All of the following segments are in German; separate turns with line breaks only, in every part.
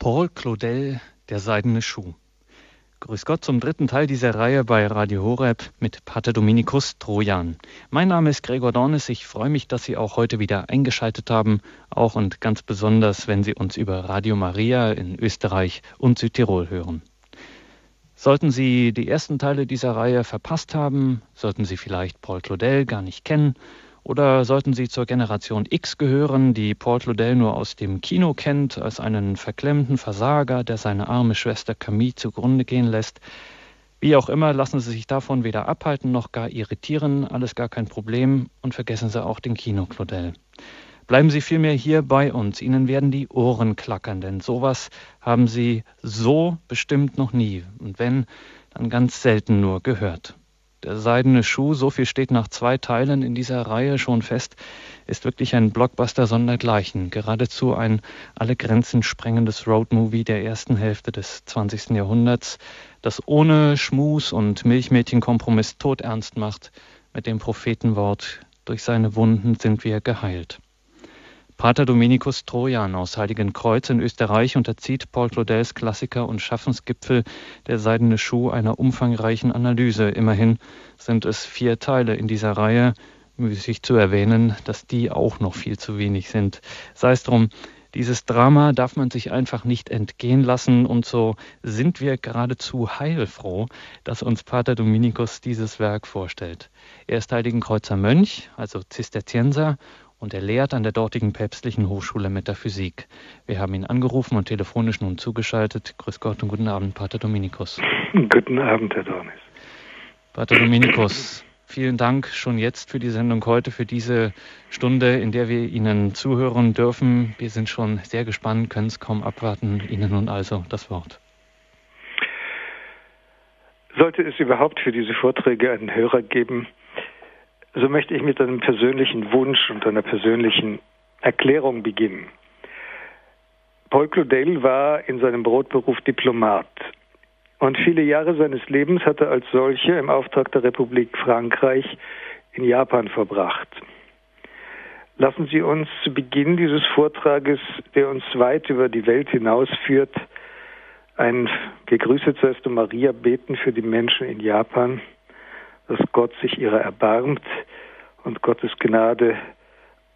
Paul Claudel, der seidene Schuh. Grüß Gott zum dritten Teil dieser Reihe bei Radio Horeb mit Pater Dominikus Trojan. Mein Name ist Gregor Dornes. Ich freue mich, dass Sie auch heute wieder eingeschaltet haben, auch und ganz besonders, wenn Sie uns über Radio Maria in Österreich und Südtirol hören. Sollten Sie die ersten Teile dieser Reihe verpasst haben, sollten Sie vielleicht Paul Claudel gar nicht kennen oder sollten Sie zur Generation X gehören, die Paul Claudel nur aus dem Kino kennt, als einen verklemmten Versager, der seine arme Schwester Camille zugrunde gehen lässt? Wie auch immer, lassen Sie sich davon weder abhalten noch gar irritieren, alles gar kein Problem und vergessen Sie auch den Kino Claudel. Bleiben Sie vielmehr hier bei uns, Ihnen werden die Ohren klackern, denn sowas haben Sie so bestimmt noch nie und wenn, dann ganz selten nur gehört. Der seidene Schuh, so viel steht nach zwei Teilen in dieser Reihe schon fest, ist wirklich ein Blockbuster sondergleichen. Geradezu ein alle Grenzen sprengendes Roadmovie der ersten Hälfte des 20. Jahrhunderts, das ohne Schmus und Milchmädchenkompromiss todernst macht mit dem Prophetenwort, durch seine Wunden sind wir geheilt. Pater Dominikus Trojan aus Heiligenkreuz in Österreich unterzieht Paul Claudels Klassiker und Schaffensgipfel Der seidene Schuh einer umfangreichen Analyse. Immerhin sind es vier Teile in dieser Reihe, müßig zu erwähnen, dass die auch noch viel zu wenig sind. Sei es drum, dieses Drama darf man sich einfach nicht entgehen lassen und so sind wir geradezu heilfroh, dass uns Pater Dominikus dieses Werk vorstellt. Er ist Heiligenkreuzer Mönch, also Zisterzienser und er lehrt an der dortigen päpstlichen Hochschule Metaphysik. Wir haben ihn angerufen und telefonisch nun zugeschaltet. Grüß Gott und guten Abend, Pater Dominikus.
Guten Abend, Herr Dornis.
Pater Dominikus, vielen Dank schon jetzt für die Sendung heute, für diese Stunde, in der wir Ihnen zuhören dürfen. Wir sind schon sehr gespannt, können es kaum abwarten. Ihnen nun also das Wort.
Sollte es überhaupt für diese Vorträge einen Hörer geben, so möchte ich mit einem persönlichen Wunsch und einer persönlichen Erklärung beginnen. Paul Claudel war in seinem Brotberuf Diplomat und viele Jahre seines Lebens hat er als solcher im Auftrag der Republik Frankreich in Japan verbracht. Lassen Sie uns zu Beginn dieses Vortrages, der uns weit über die Welt hinausführt, ein Gegrüßet seist du Maria beten für die Menschen in Japan dass Gott sich ihrer erbarmt und Gottes Gnade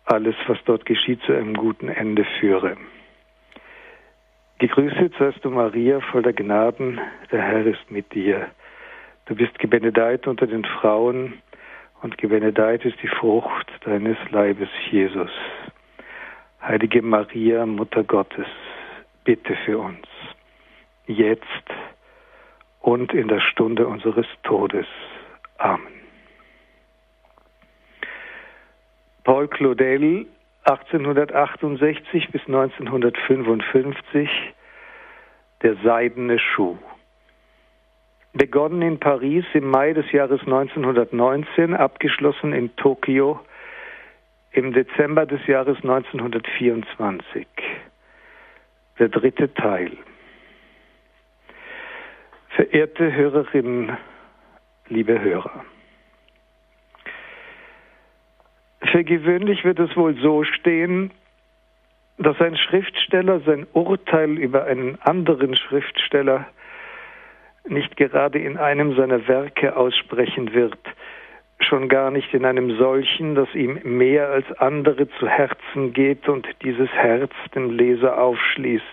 alles, was dort geschieht, zu einem guten Ende führe. Gegrüßet seist du, Maria, voll der Gnaden, der Herr ist mit dir. Du bist gebenedeit unter den Frauen und gebenedeit ist die Frucht deines Leibes, Jesus. Heilige Maria, Mutter Gottes, bitte für uns, jetzt und in der Stunde unseres Todes. Amen. Paul Claudel, 1868 bis 1955, Der seidene Schuh. Begonnen in Paris im Mai des Jahres 1919, abgeschlossen in Tokio im Dezember des Jahres 1924. Der dritte Teil. Verehrte Hörerinnen liebe Hörer. Für gewöhnlich wird es wohl so stehen, dass ein Schriftsteller sein Urteil über einen anderen Schriftsteller nicht gerade in einem seiner Werke aussprechen wird, schon gar nicht in einem solchen, das ihm mehr als andere zu Herzen geht und dieses Herz dem Leser aufschließt.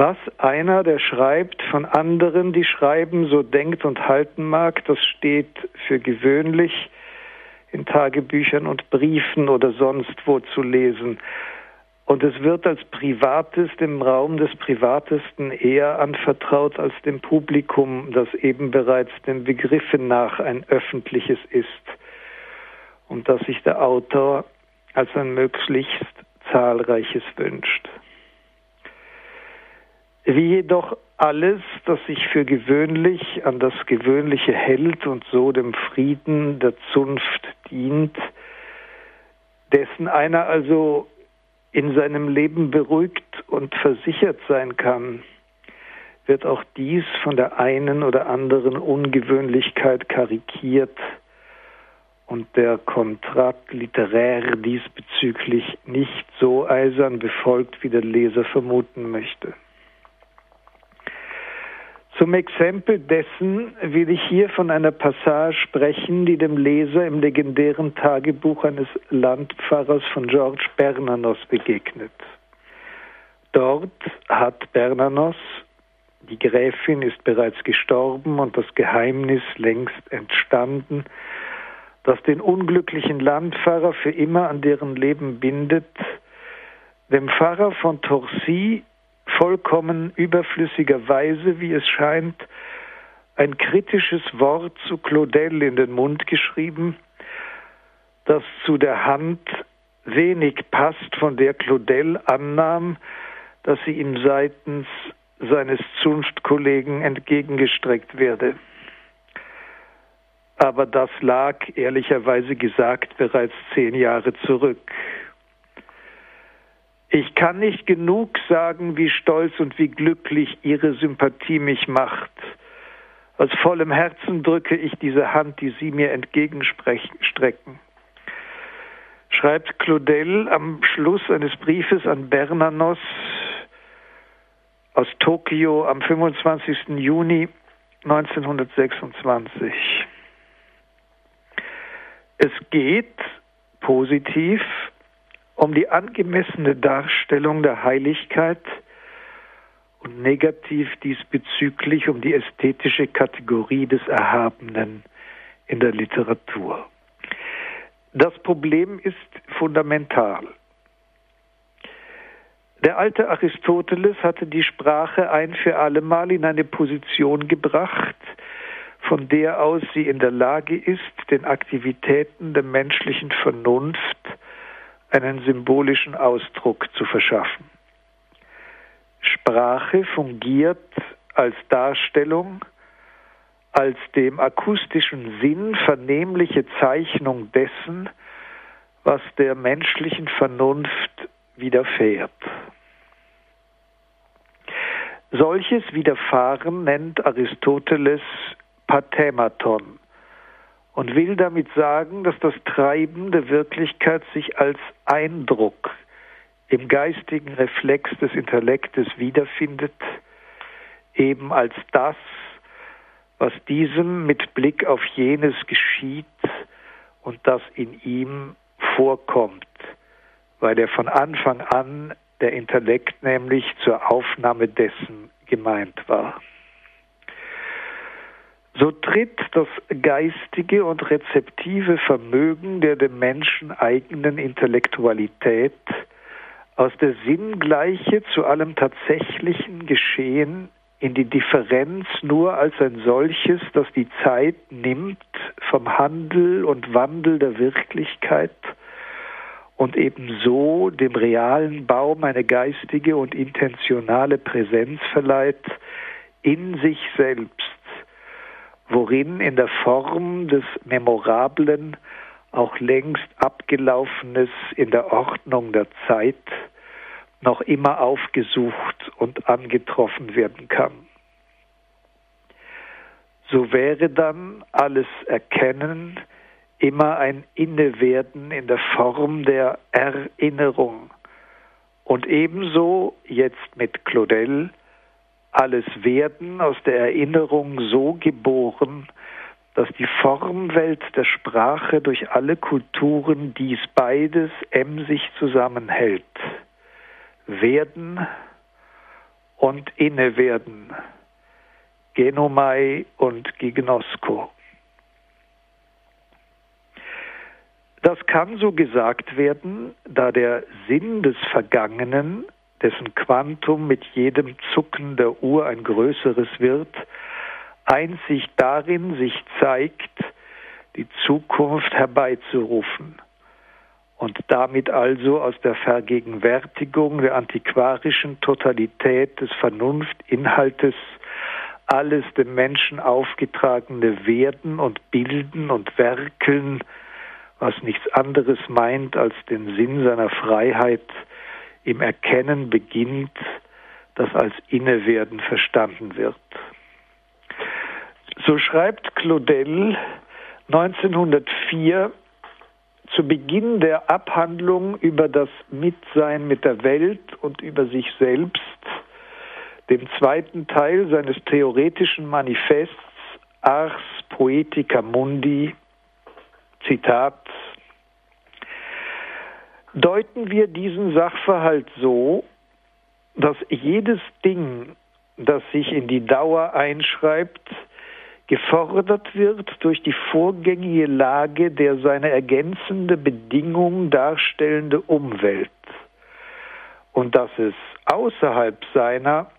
Was einer, der schreibt, von anderen, die schreiben, so denkt und halten mag, das steht für gewöhnlich in Tagebüchern und Briefen oder sonst wo zu lesen. Und es wird als Privates dem Raum des Privatesten eher anvertraut als dem Publikum, das eben bereits dem Begriffen nach ein öffentliches ist und das sich der Autor als ein möglichst zahlreiches wünscht. Wie jedoch alles, das sich für gewöhnlich an das Gewöhnliche hält und so dem Frieden der Zunft dient, dessen einer also in seinem Leben beruhigt und versichert sein kann, wird auch dies von der einen oder anderen Ungewöhnlichkeit karikiert und der Kontrat literaire diesbezüglich nicht so eisern befolgt, wie der Leser vermuten möchte. Zum Exempel dessen will ich hier von einer Passage sprechen, die dem Leser im legendären Tagebuch eines Landpfarrers von George Bernanos begegnet. Dort hat Bernanos, die Gräfin ist bereits gestorben und das Geheimnis längst entstanden, das den unglücklichen Landpfarrer für immer an deren Leben bindet, dem Pfarrer von Torcy vollkommen überflüssigerweise, wie es scheint, ein kritisches Wort zu Claudel in den Mund geschrieben, das zu der Hand wenig passt, von der Claudel annahm, dass sie ihm seitens seines Zunftkollegen entgegengestreckt werde. Aber das lag, ehrlicherweise gesagt, bereits zehn Jahre zurück. Ich kann nicht genug sagen, wie stolz und wie glücklich Ihre Sympathie mich macht. Aus vollem Herzen drücke ich diese Hand, die Sie mir entgegenstrecken. Schreibt Claudel am Schluss eines Briefes an Bernanos aus Tokio am 25. Juni 1926. Es geht positiv um die angemessene Darstellung der Heiligkeit und negativ diesbezüglich um die ästhetische Kategorie des Erhabenen in der Literatur. Das Problem ist fundamental. Der alte Aristoteles hatte die Sprache ein für allemal in eine Position gebracht, von der aus sie in der Lage ist, den Aktivitäten der menschlichen Vernunft einen symbolischen Ausdruck zu verschaffen. Sprache fungiert als Darstellung, als dem akustischen Sinn vernehmliche Zeichnung dessen, was der menschlichen Vernunft widerfährt. Solches Widerfahren nennt Aristoteles Pathematon, und will damit sagen, dass das Treiben der Wirklichkeit sich als Eindruck im geistigen Reflex des Intellektes wiederfindet, eben als das, was diesem mit Blick auf jenes geschieht und das in ihm vorkommt, weil er von Anfang an der Intellekt nämlich zur Aufnahme dessen gemeint war. So tritt das geistige und rezeptive Vermögen der dem Menschen eigenen Intellektualität aus der Sinngleiche zu allem tatsächlichen Geschehen in die Differenz nur als ein solches, das die Zeit nimmt vom Handel und Wandel der Wirklichkeit und ebenso dem realen Baum eine geistige und intentionale Präsenz verleiht in sich selbst worin in der Form des Memorablen auch längst abgelaufenes in der Ordnung der Zeit noch immer aufgesucht und angetroffen werden kann. So wäre dann alles Erkennen immer ein Innewerden in der Form der Erinnerung und ebenso jetzt mit Claudel alles Werden aus der Erinnerung so geboren, dass die Formwelt der Sprache durch alle Kulturen dies beides emsig zusammenhält. Werden und Innewerden, Genomai und Gignosko. Das kann so gesagt werden, da der Sinn des Vergangenen dessen Quantum mit jedem Zucken der Uhr ein größeres wird, einzig darin sich zeigt, die Zukunft herbeizurufen und damit also aus der Vergegenwärtigung der antiquarischen Totalität des Vernunftinhaltes alles dem Menschen aufgetragene Werden und Bilden und Werkeln, was nichts anderes meint als den Sinn seiner Freiheit, im Erkennen beginnt, das als Innewerden verstanden wird. So schreibt Claudel 1904 zu Beginn der Abhandlung über das Mitsein mit der Welt und über sich selbst, dem zweiten Teil seines theoretischen Manifests Ars Poetica Mundi, Zitat, deuten wir diesen Sachverhalt so, dass jedes Ding, das sich in die Dauer einschreibt, gefordert wird durch die vorgängige Lage der seine ergänzende Bedingung darstellende Umwelt und dass es außerhalb seiner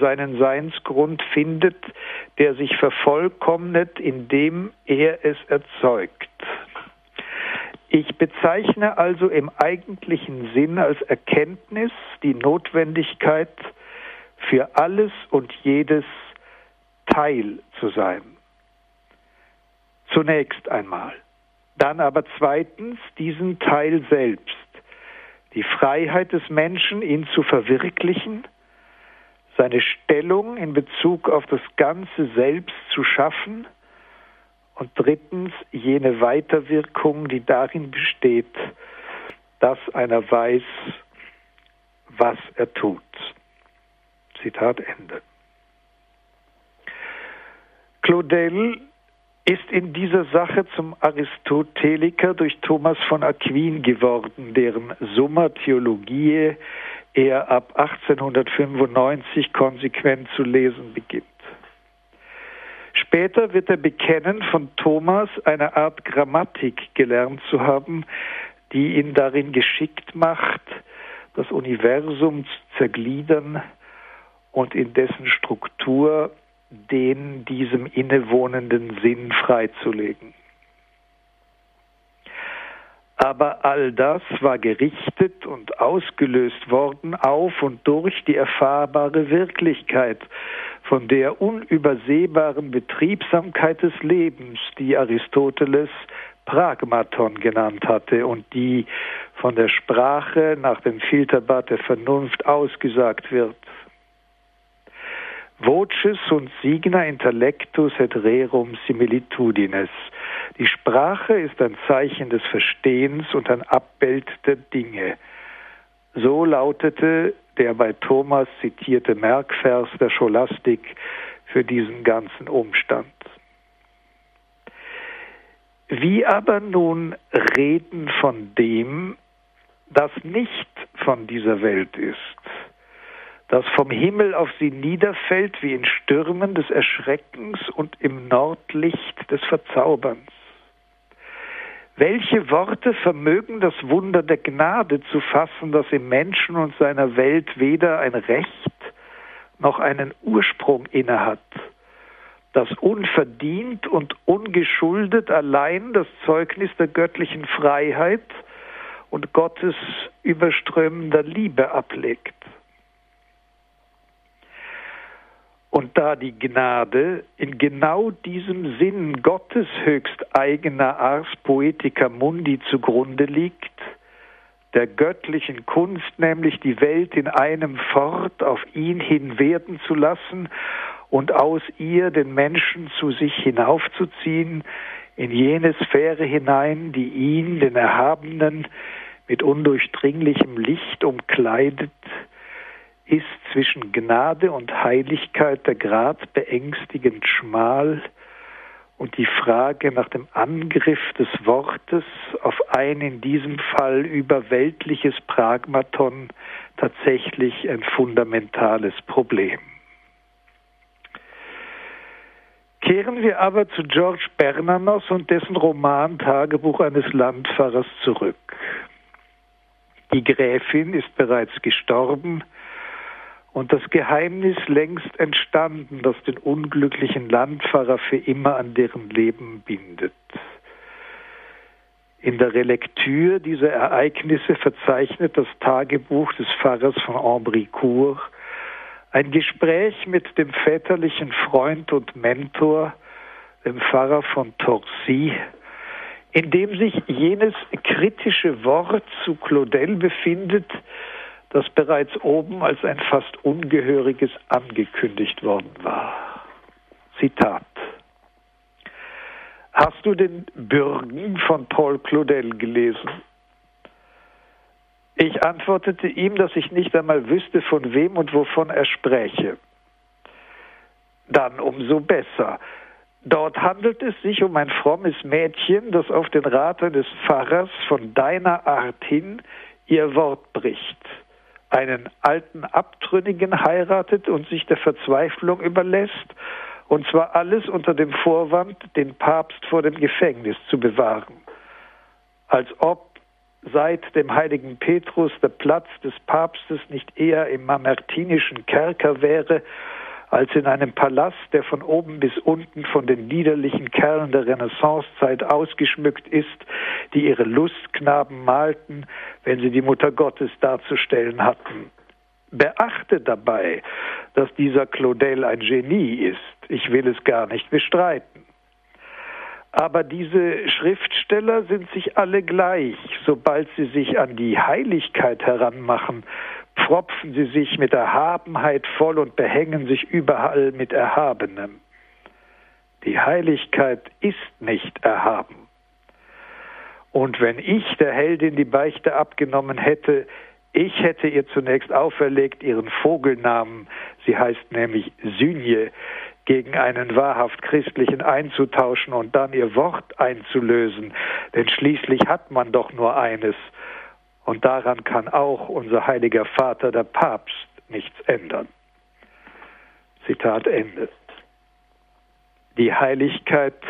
seinen Seinsgrund findet, der sich vervollkommnet, indem er es erzeugt. Ich bezeichne also im eigentlichen Sinn als Erkenntnis die Notwendigkeit, für alles und jedes Teil zu sein. Zunächst einmal. Dann aber zweitens diesen Teil selbst, die Freiheit des Menschen, ihn zu verwirklichen, seine Stellung in Bezug auf das ganze Selbst zu schaffen und drittens jene Weiterwirkung, die darin besteht, dass einer weiß, was er tut. Zitat Ende. Claudel ist in dieser Sache zum Aristoteliker durch Thomas von Aquin geworden, deren Summa Theologiae er ab 1895 konsequent zu lesen beginnt. Später wird er bekennen, von Thomas eine Art Grammatik gelernt zu haben, die ihn darin geschickt macht, das Universum zu zergliedern und in dessen Struktur den diesem innewohnenden Sinn freizulegen. Aber all das war gerichtet und ausgelöst worden auf und durch die erfahrbare Wirklichkeit, von der unübersehbaren Betriebsamkeit des Lebens, die Aristoteles Pragmaton genannt hatte und die von der Sprache nach dem Filterbad der Vernunft ausgesagt wird. Voces und signa intellectus et rerum similitudines. Die Sprache ist ein Zeichen des Verstehens und ein Abbild der Dinge. So lautete der bei Thomas zitierte Merkvers der Scholastik für diesen ganzen Umstand. Wie aber nun reden von dem, das nicht von dieser Welt ist, das vom Himmel auf sie niederfällt wie in Stürmen des Erschreckens und im Nordlicht des Verzauberns. Welche Worte vermögen das Wunder der Gnade zu fassen, das im Menschen und seiner Welt weder ein Recht noch einen Ursprung innehat, das unverdient und ungeschuldet allein das Zeugnis der göttlichen Freiheit und Gottes überströmender Liebe ablegt? Und da die Gnade in genau diesem Sinn Gottes höchst eigener Ars Poetica Mundi zugrunde liegt, der göttlichen Kunst, nämlich die Welt in einem fort auf ihn hin werden zu lassen und aus ihr den Menschen zu sich hinaufzuziehen, in jene Sphäre hinein, die ihn, den Erhabenen, mit undurchdringlichem Licht umkleidet, ist zwischen Gnade und Heiligkeit der Grad beängstigend schmal und die Frage nach dem Angriff des Wortes auf ein in diesem Fall überweltliches Pragmaton tatsächlich ein fundamentales Problem. Kehren wir aber zu George Bernanos und dessen Roman Tagebuch eines Landfahrers zurück. Die Gräfin ist bereits gestorben, und das Geheimnis längst entstanden, das den unglücklichen Landpfarrer für immer an deren Leben bindet. In der Relektür dieser Ereignisse verzeichnet das Tagebuch des Pfarrers von Ambricourt ein Gespräch mit dem väterlichen Freund und Mentor, dem Pfarrer von Torcy, in dem sich jenes kritische Wort zu Claudel befindet, das bereits oben als ein fast ungehöriges angekündigt worden war. Zitat. Hast du den Bürgen von Paul Claudel gelesen? Ich antwortete ihm, dass ich nicht einmal wüsste, von wem und wovon er spräche. Dann umso besser. Dort handelt es sich um ein frommes Mädchen, das auf den Rat des Pfarrers von deiner Art hin ihr Wort bricht, einen alten Abtrünnigen heiratet und sich der Verzweiflung überlässt, und zwar alles unter dem Vorwand, den Papst vor dem Gefängnis zu bewahren, als ob seit dem heiligen Petrus der Platz des Papstes nicht eher im mamertinischen Kerker wäre, als in einem Palast, der von oben bis unten von den liederlichen Kerlen der Renaissancezeit ausgeschmückt ist, die ihre Lustknaben malten, wenn sie die Mutter Gottes darzustellen hatten. Beachte dabei, dass dieser Claudel ein Genie ist. Ich will es gar nicht bestreiten. Aber diese Schriftsteller sind sich alle gleich, sobald sie sich an die Heiligkeit heranmachen, pfropfen sie sich mit Erhabenheit voll und behängen sich überall mit Erhabenem. Die Heiligkeit ist nicht erhaben. Und wenn ich der Heldin die Beichte abgenommen hätte, ich hätte ihr zunächst auferlegt ihren Vogelnamen, sie heißt nämlich Synje, gegen einen wahrhaft christlichen einzutauschen und dann ihr Wort einzulösen, denn schließlich hat man doch nur eines, und daran kann auch unser heiliger Vater, der Papst, nichts ändern. Zitat Ende. Die Heiligkeit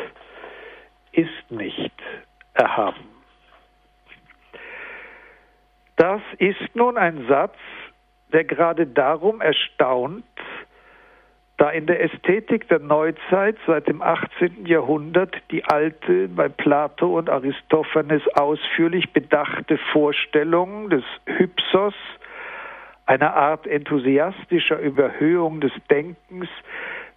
ist nicht erhaben. Das ist nun ein Satz, der gerade darum erstaunt, da in der Ästhetik der Neuzeit seit dem 18. Jahrhundert die alte, bei Plato und Aristophanes ausführlich bedachte Vorstellung des Hypsos, einer Art enthusiastischer Überhöhung des Denkens,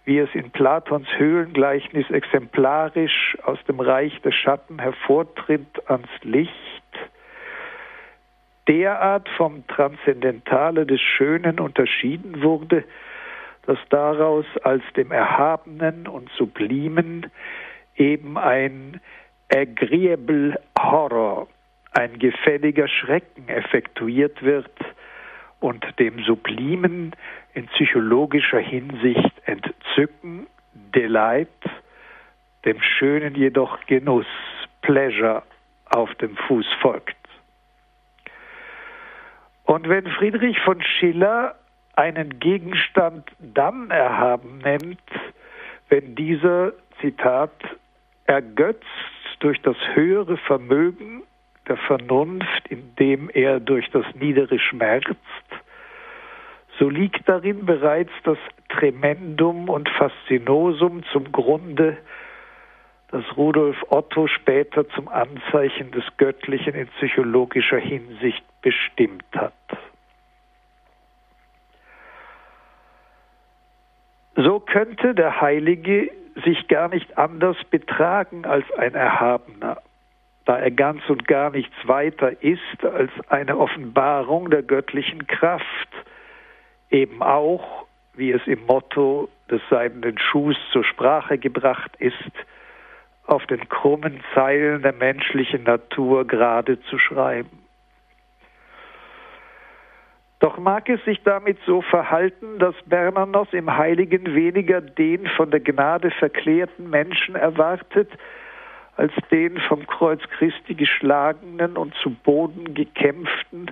wie es in Platons Höhlengleichnis exemplarisch aus dem Reich der Schatten hervortritt ans Licht, derart vom Transzendentale des Schönen unterschieden wurde, dass daraus als dem Erhabenen und Sublimen eben ein agreeable Horror, ein gefälliger Schrecken effektuiert wird und dem Sublimen in psychologischer Hinsicht Entzücken, Delight, dem Schönen jedoch Genuss, Pleasure auf dem Fuß folgt. Und wenn Friedrich von Schiller einen Gegenstand dann erhaben nennt, wenn dieser, Zitat, ergötzt durch das höhere Vermögen der Vernunft, indem er durch das Niedere schmerzt, so liegt darin bereits das Tremendum und Faszinosum zum Grunde, das Rudolf Otto später zum Anzeichen des Göttlichen in psychologischer Hinsicht bestimmt hat. So könnte der Heilige sich gar nicht anders betragen als ein Erhabener, da er ganz und gar nichts weiter ist als eine Offenbarung der göttlichen Kraft, eben auch, wie es im Motto des seidenen Schuhs zur Sprache gebracht ist, auf den krummen Zeilen der menschlichen Natur gerade zu schreiben. Doch mag es sich damit so verhalten, dass Bernanos im Heiligen weniger den von der Gnade verklärten Menschen erwartet, als den vom Kreuz Christi geschlagenen und zu Boden gekämpften,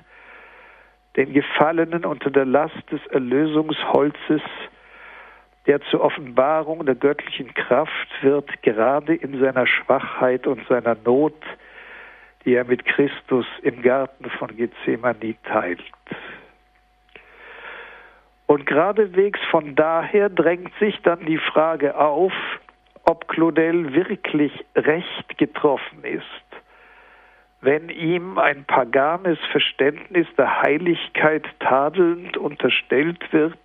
den Gefallenen unter der Last des Erlösungsholzes, der zur Offenbarung der göttlichen Kraft wird, gerade in seiner Schwachheit und seiner Not, die er mit Christus im Garten von Gethsemane teilt. Und geradewegs von daher drängt sich dann die Frage auf, ob Claudel wirklich recht getroffen ist, wenn ihm ein paganes Verständnis der Heiligkeit tadelnd unterstellt wird,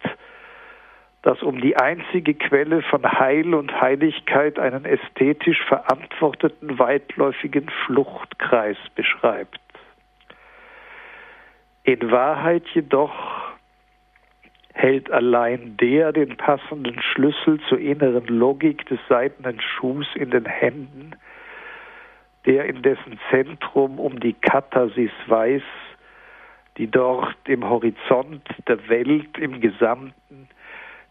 das um die einzige Quelle von Heil und Heiligkeit einen ästhetisch verantworteten weitläufigen Fluchtkreis beschreibt. In Wahrheit jedoch hält allein der den passenden Schlüssel zur inneren Logik des seidenen Schuhs in den Händen, der in dessen Zentrum um die Katharsis weiß, die dort im Horizont der Welt im Gesamten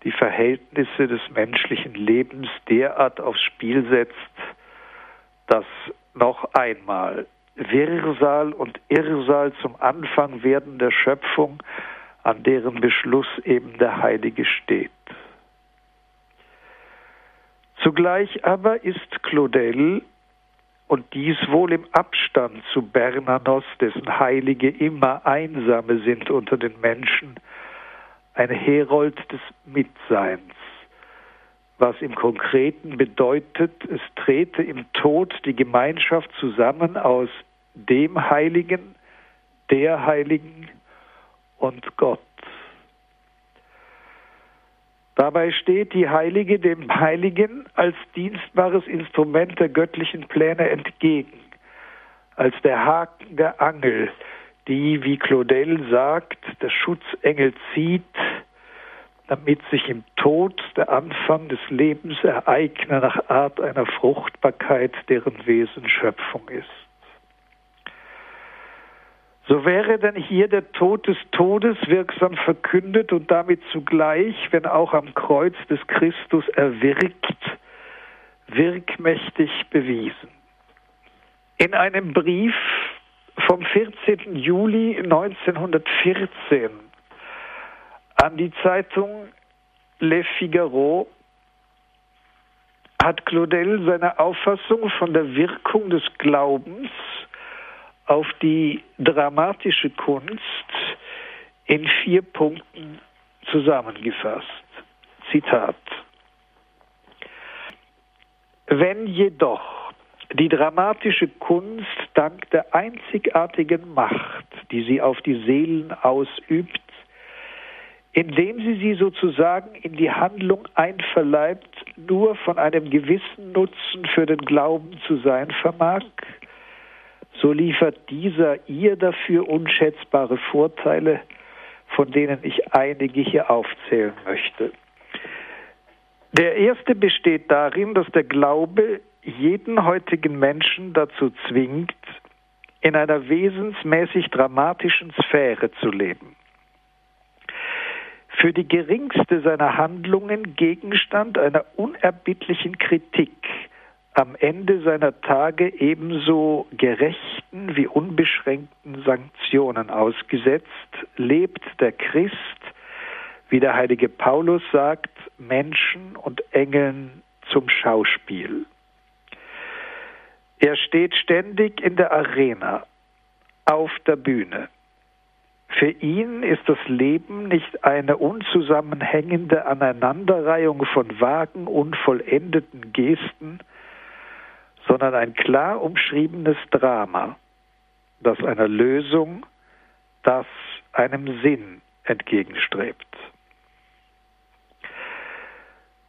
die Verhältnisse des menschlichen Lebens derart aufs Spiel setzt, dass noch einmal Wirrsal und Irrsal zum Anfang werden der Schöpfung, an deren Beschluss eben der Heilige steht. Zugleich aber ist Claudel, und dies wohl im Abstand zu Bernanos, dessen Heilige immer einsame sind unter den Menschen, ein Herold des Mitseins, was im Konkreten bedeutet, es trete im Tod die Gemeinschaft zusammen aus dem Heiligen, der Heiligen und Gott. Dabei steht die Heilige dem Heiligen als dienstbares Instrument der göttlichen Pläne entgegen, als der Haken der Angel, die, wie Claudel sagt, der Schutzengel zieht, damit sich im Tod der Anfang des Lebens ereigne nach Art einer Fruchtbarkeit, deren Wesen Schöpfung ist. So wäre denn hier der Tod des Todes wirksam verkündet und damit zugleich, wenn auch am Kreuz des Christus erwirkt, wirkmächtig bewiesen. In einem Brief vom 14. Juli 1914 an die Zeitung Le Figaro hat Claudel seine Auffassung von der Wirkung des Glaubens auf die dramatische Kunst in vier Punkten zusammengefasst. Zitat. Wenn jedoch die dramatische Kunst dank der einzigartigen Macht, die sie auf die Seelen ausübt, indem sie sie sozusagen in die Handlung einverleibt, nur von einem gewissen Nutzen für den Glauben zu sein vermag, so liefert dieser ihr dafür unschätzbare Vorteile, von denen ich einige hier aufzählen möchte. Der erste besteht darin, dass der Glaube jeden heutigen Menschen dazu zwingt, in einer wesensmäßig dramatischen Sphäre zu leben. Für die geringste seiner Handlungen Gegenstand einer unerbittlichen Kritik am Ende seiner Tage ebenso gerechten wie unbeschränkten Sanktionen ausgesetzt, lebt der Christ, wie der heilige Paulus sagt, Menschen und Engeln zum Schauspiel. Er steht ständig in der Arena, auf der Bühne. Für ihn ist das Leben nicht eine unzusammenhängende Aneinanderreihung von vagen, unvollendeten Gesten, sondern ein klar umschriebenes Drama, das einer Lösung, das einem Sinn entgegenstrebt.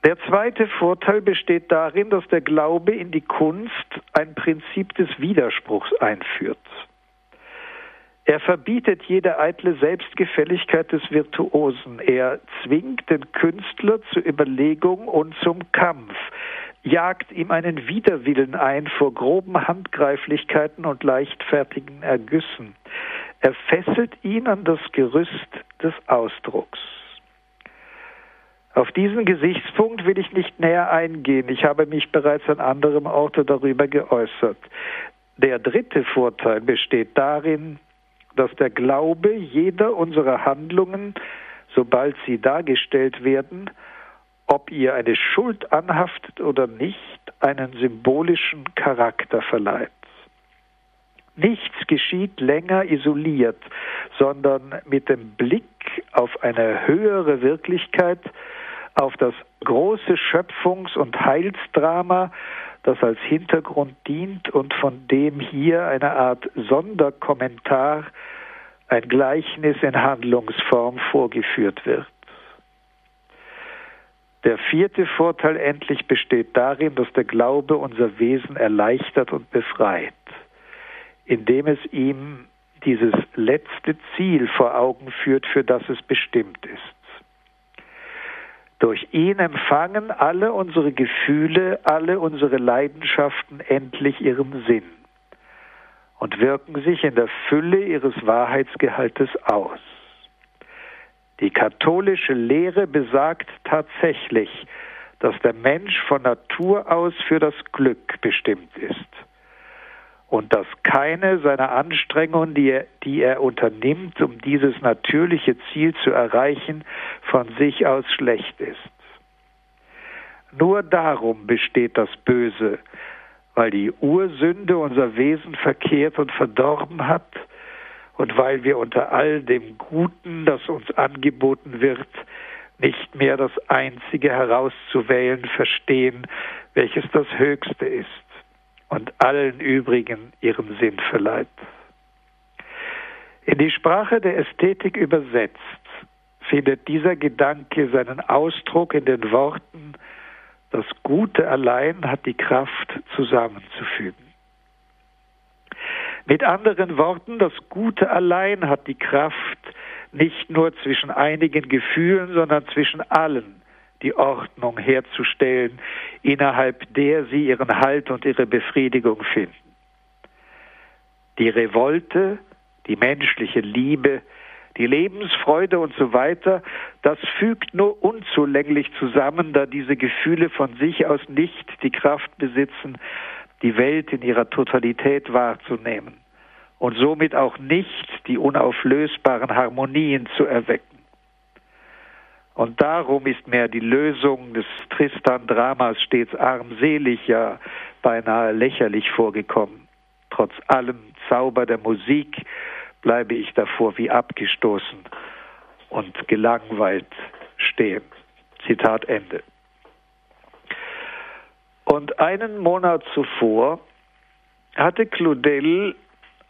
Der zweite Vorteil besteht darin, dass der Glaube in die Kunst ein Prinzip des Widerspruchs einführt. Er verbietet jede eitle Selbstgefälligkeit des Virtuosen. Er zwingt den Künstler zur Überlegung und zum Kampf jagt ihm einen Widerwillen ein vor groben Handgreiflichkeiten und leichtfertigen Ergüssen. Er fesselt ihn an das Gerüst des Ausdrucks. Auf diesen Gesichtspunkt will ich nicht näher eingehen. Ich habe mich bereits an anderem Orte darüber geäußert. Der dritte Vorteil besteht darin, dass der Glaube jeder unserer Handlungen, sobald sie dargestellt werden, ob ihr eine Schuld anhaftet oder nicht, einen symbolischen Charakter verleiht. Nichts geschieht länger isoliert, sondern mit dem Blick auf eine höhere Wirklichkeit, auf das große Schöpfungs- und Heilsdrama, das als Hintergrund dient und von dem hier eine Art Sonderkommentar, ein Gleichnis in Handlungsform vorgeführt wird. Der vierte Vorteil endlich besteht darin, dass der Glaube unser Wesen erleichtert und befreit, indem es ihm dieses letzte Ziel vor Augen führt, für das es bestimmt ist. Durch ihn empfangen alle unsere Gefühle, alle unsere Leidenschaften endlich ihren Sinn und wirken sich in der Fülle ihres Wahrheitsgehaltes aus. Die katholische Lehre besagt tatsächlich, dass der Mensch von Natur aus für das Glück bestimmt ist und dass keine seiner Anstrengungen, die er, die er unternimmt, um dieses natürliche Ziel zu erreichen, von sich aus schlecht ist. Nur darum besteht das Böse, weil die Ursünde unser Wesen verkehrt und verdorben hat und weil wir unter all dem Guten, das uns angeboten wird, nicht mehr das Einzige herauszuwählen verstehen, welches das Höchste ist und allen übrigen ihren Sinn verleiht. In die Sprache der Ästhetik übersetzt findet dieser Gedanke seinen Ausdruck in den Worten Das Gute allein hat die Kraft zusammenzufügen. Mit anderen Worten, das Gute allein hat die Kraft, nicht nur zwischen einigen Gefühlen, sondern zwischen allen die Ordnung herzustellen, innerhalb der sie ihren Halt und ihre Befriedigung finden. Die Revolte, die menschliche Liebe, die Lebensfreude und so weiter, das fügt nur unzulänglich zusammen, da diese Gefühle von sich aus nicht die Kraft besitzen, die Welt in ihrer Totalität wahrzunehmen und somit auch nicht die unauflösbaren Harmonien zu erwecken. Und darum ist mir die Lösung des Tristan-Dramas stets armselig, ja beinahe lächerlich vorgekommen. Trotz allem Zauber der Musik bleibe ich davor wie abgestoßen und gelangweilt stehen. Zitat Ende. Und einen Monat zuvor hatte Claudel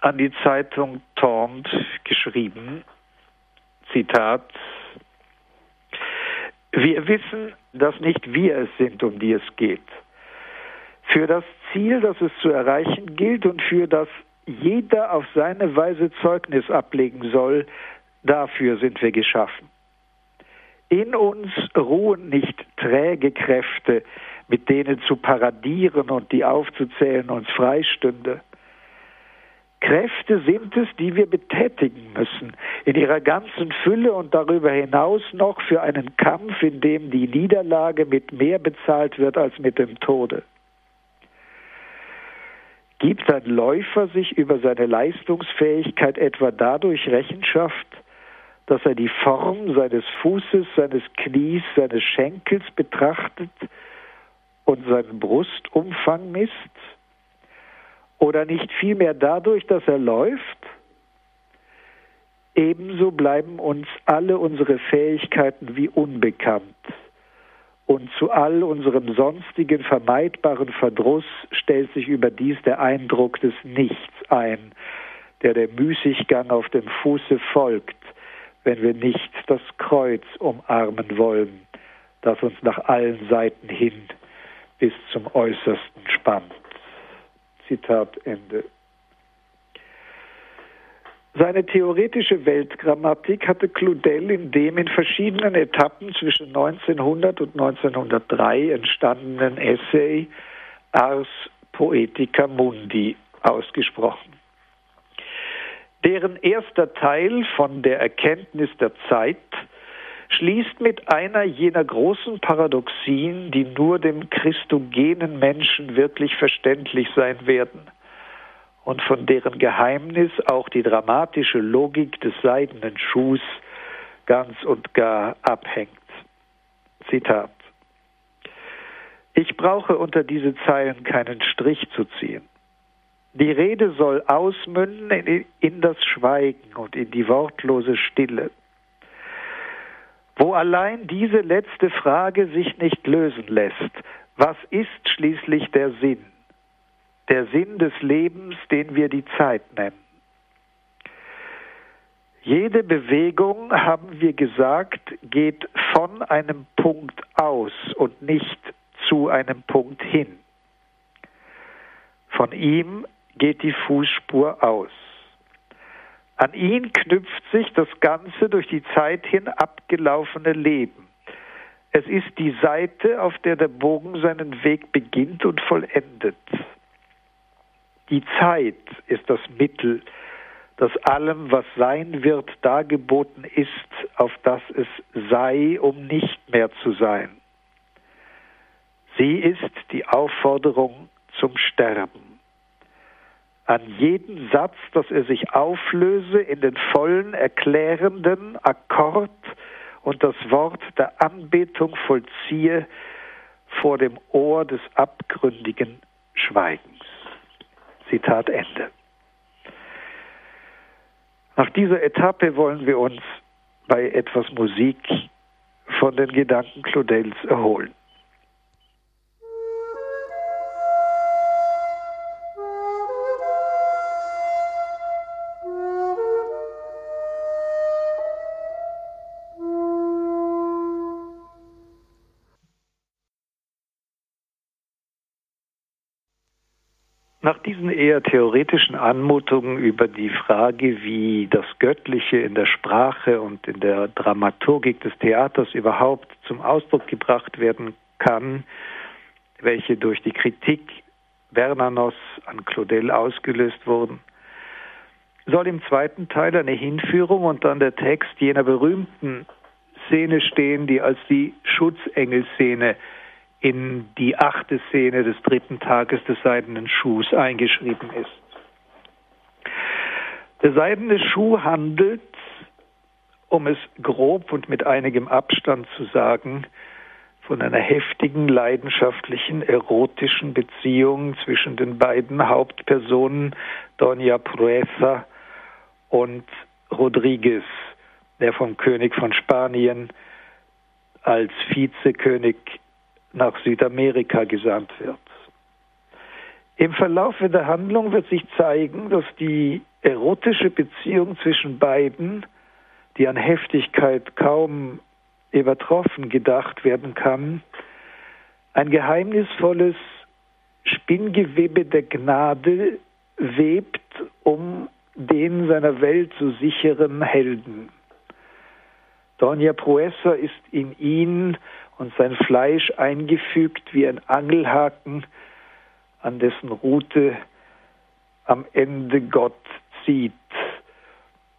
an die Zeitung Tond geschrieben, Zitat, wir wissen, dass nicht wir es sind, um die es geht. Für das Ziel, das es zu erreichen gilt und für das jeder auf seine Weise Zeugnis ablegen soll, dafür sind wir geschaffen. In uns ruhen nicht träge Kräfte, mit denen zu paradieren und die aufzuzählen uns freistünde. Kräfte sind es, die wir betätigen müssen, in ihrer ganzen Fülle und darüber hinaus noch für einen Kampf, in dem die Niederlage mit mehr bezahlt wird als mit dem Tode. Gibt ein Läufer sich über seine Leistungsfähigkeit etwa dadurch Rechenschaft, dass er die Form seines Fußes, seines Knies, seines Schenkels betrachtet und seinen Brustumfang misst? Oder nicht vielmehr dadurch, dass er läuft? Ebenso bleiben uns alle unsere Fähigkeiten wie unbekannt. Und zu all unserem sonstigen vermeidbaren Verdruss stellt sich überdies der Eindruck des Nichts ein, der der Müßiggang auf dem Fuße folgt, wenn wir nicht das Kreuz umarmen wollen, das uns nach allen Seiten hin bis zum Äußersten spannt. Zitat Ende. Seine theoretische Weltgrammatik hatte Claudel in dem in verschiedenen Etappen zwischen 1900 und 1903 entstandenen Essay Ars Poetica Mundi ausgesprochen. Deren erster Teil von der Erkenntnis der Zeit schließt mit einer jener großen Paradoxien, die nur dem christogenen Menschen wirklich verständlich sein werden und von deren Geheimnis auch die dramatische Logik des seidenen Schuhs ganz und gar abhängt. Zitat. Ich brauche unter diese Zeilen keinen Strich zu ziehen. Die Rede soll ausmünden in, das Schweigen und in die wortlose Stille wo allein diese letzte Frage sich nicht lösen lässt. Was ist schließlich der Sinn? Der Sinn des Lebens, den wir die Zeit nennen. Jede Bewegung, haben wir gesagt, geht von einem Punkt aus und nicht zu einem Punkt hin. Von ihm geht die Fußspur aus. An ihn knüpft sich das ganze durch die Zeit hin abgelaufene Leben. Es ist die Seite, auf der der Bogen seinen Weg beginnt und vollendet. Die Zeit ist das Mittel, das allem, was sein wird, dargeboten ist, auf das es sei, um nicht mehr zu sein. Sie ist die Aufforderung zum Sterben. An jeden Satz, dass er sich auflöse in den vollen, erklärenden Akkord und das Wort der Anbetung vollziehe vor dem Ohr des abgründigen Schweigens. Zitat Ende. Nach dieser Etappe wollen wir uns bei etwas Musik von den Gedanken Claudels erholen. Nach diesen eher theoretischen Anmutungen über die Frage, wie das Göttliche in der Sprache und in der Dramaturgik des Theaters überhaupt zum Ausdruck gebracht werden kann, welche durch die Kritik Bernanos an Claudel ausgelöst wurden, soll im zweiten Teil eine Hinführung und dann der Text jener berühmten Szene stehen, die als die Schutzengelszene in die achte Szene des dritten Tages des seidenen Schuhs eingeschrieben ist. Der seidene Schuh handelt, um es grob und mit einigem Abstand zu sagen, von einer heftigen, leidenschaftlichen, erotischen Beziehung zwischen den beiden Hauptpersonen Doña Pruesa und Rodriguez, der vom König von Spanien als Vizekönig nach Südamerika gesandt wird. Im Verlaufe der Handlung wird sich zeigen, dass die erotische Beziehung zwischen beiden, die an Heftigkeit kaum übertroffen gedacht werden kann, ein geheimnisvolles Spinngewebe der Gnade webt um den seiner Welt so sicheren Helden. Doña Proessa ist in ihn und sein Fleisch eingefügt wie ein Angelhaken, an dessen Rute am Ende Gott zieht,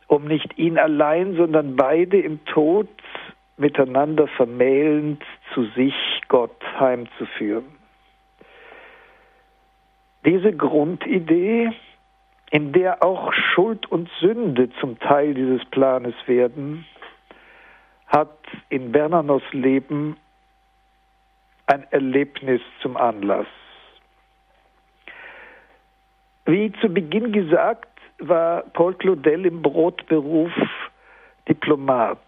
um nicht ihn allein, sondern beide im Tod miteinander vermählend zu sich Gott heimzuführen. Diese Grundidee, in der auch Schuld und Sünde zum Teil dieses Planes werden, hat in Bernanos Leben ein Erlebnis zum Anlass. Wie zu Beginn gesagt, war Paul Claudel im Brotberuf Diplomat.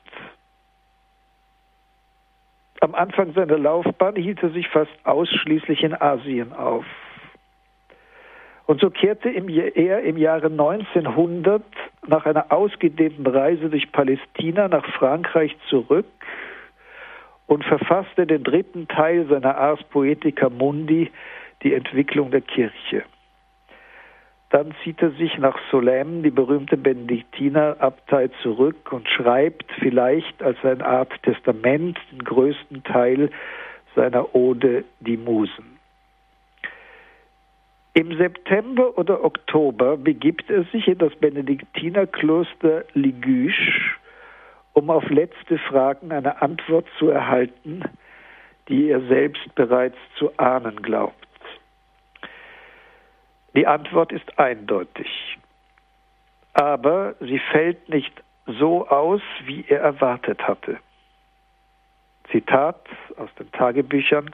Am Anfang seiner Laufbahn hielt er sich fast ausschließlich in Asien auf. Und so kehrte er im Jahre 1900 nach einer ausgedehnten Reise durch Palästina nach Frankreich zurück und verfasste den dritten Teil seiner Ars Poetica Mundi, die Entwicklung der Kirche. Dann zieht er sich nach Solem, die berühmte Benediktinerabtei, zurück und schreibt vielleicht als eine Art Testament den größten Teil seiner Ode Die Musen. Im September oder Oktober begibt er sich in das Benediktinerkloster Ligüsch, um auf letzte Fragen eine Antwort zu erhalten, die er selbst bereits zu ahnen glaubt. Die Antwort ist eindeutig, aber sie fällt nicht so aus, wie er erwartet hatte. Zitat aus den Tagebüchern.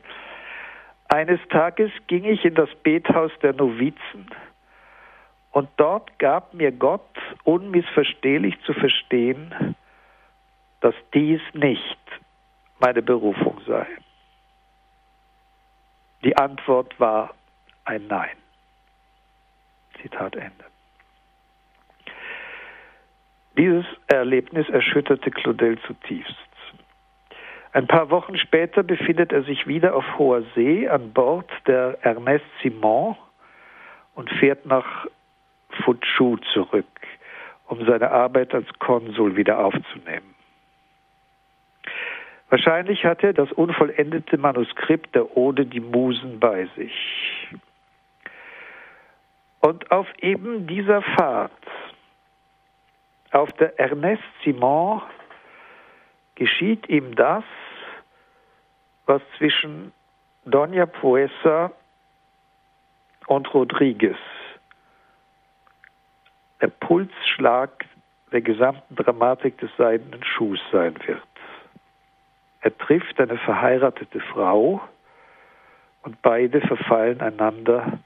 Eines Tages ging ich in das Bethaus der Novizen und dort gab mir Gott unmissverstehlich zu verstehen, dass dies nicht meine Berufung sei. Die Antwort war ein Nein. Zitat Ende. Dieses Erlebnis erschütterte Claudel zutiefst. Ein paar Wochen später befindet er sich wieder auf hoher See an Bord der Ernest Simon und fährt nach Futschu zurück, um seine Arbeit als Konsul wieder aufzunehmen. Wahrscheinlich hat er das unvollendete Manuskript der Ode Die Musen bei sich. Und auf eben dieser Fahrt, auf der Ernest Simon, geschieht ihm das, was zwischen Doña Puesa und Rodriguez der Pulsschlag der gesamten Dramatik des seidenen Schuhs sein wird. Er trifft eine verheiratete Frau und beide verfallen einander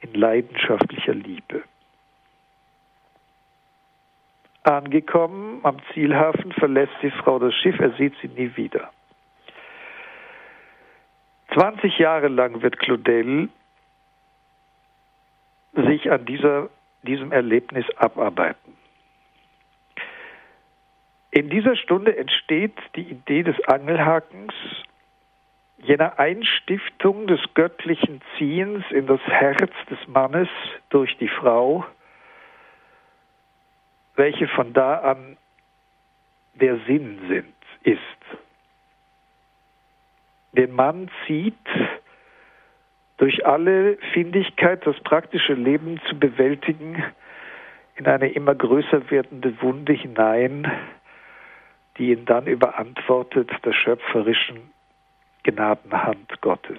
in leidenschaftlicher Liebe. Angekommen am Zielhafen verlässt die Frau das Schiff, er sieht sie nie wieder. 20 Jahre lang wird Claudel sich an dieser, diesem Erlebnis abarbeiten. In dieser Stunde entsteht die Idee des Angelhakens, jener Einstiftung des göttlichen Ziehens in das Herz des Mannes durch die Frau, welche von da an der Sinn sind, ist. Den Mann zieht durch alle Findigkeit, das praktische Leben zu bewältigen, in eine immer größer werdende Wunde hinein, die ihn dann überantwortet der schöpferischen Gnadenhand Gottes.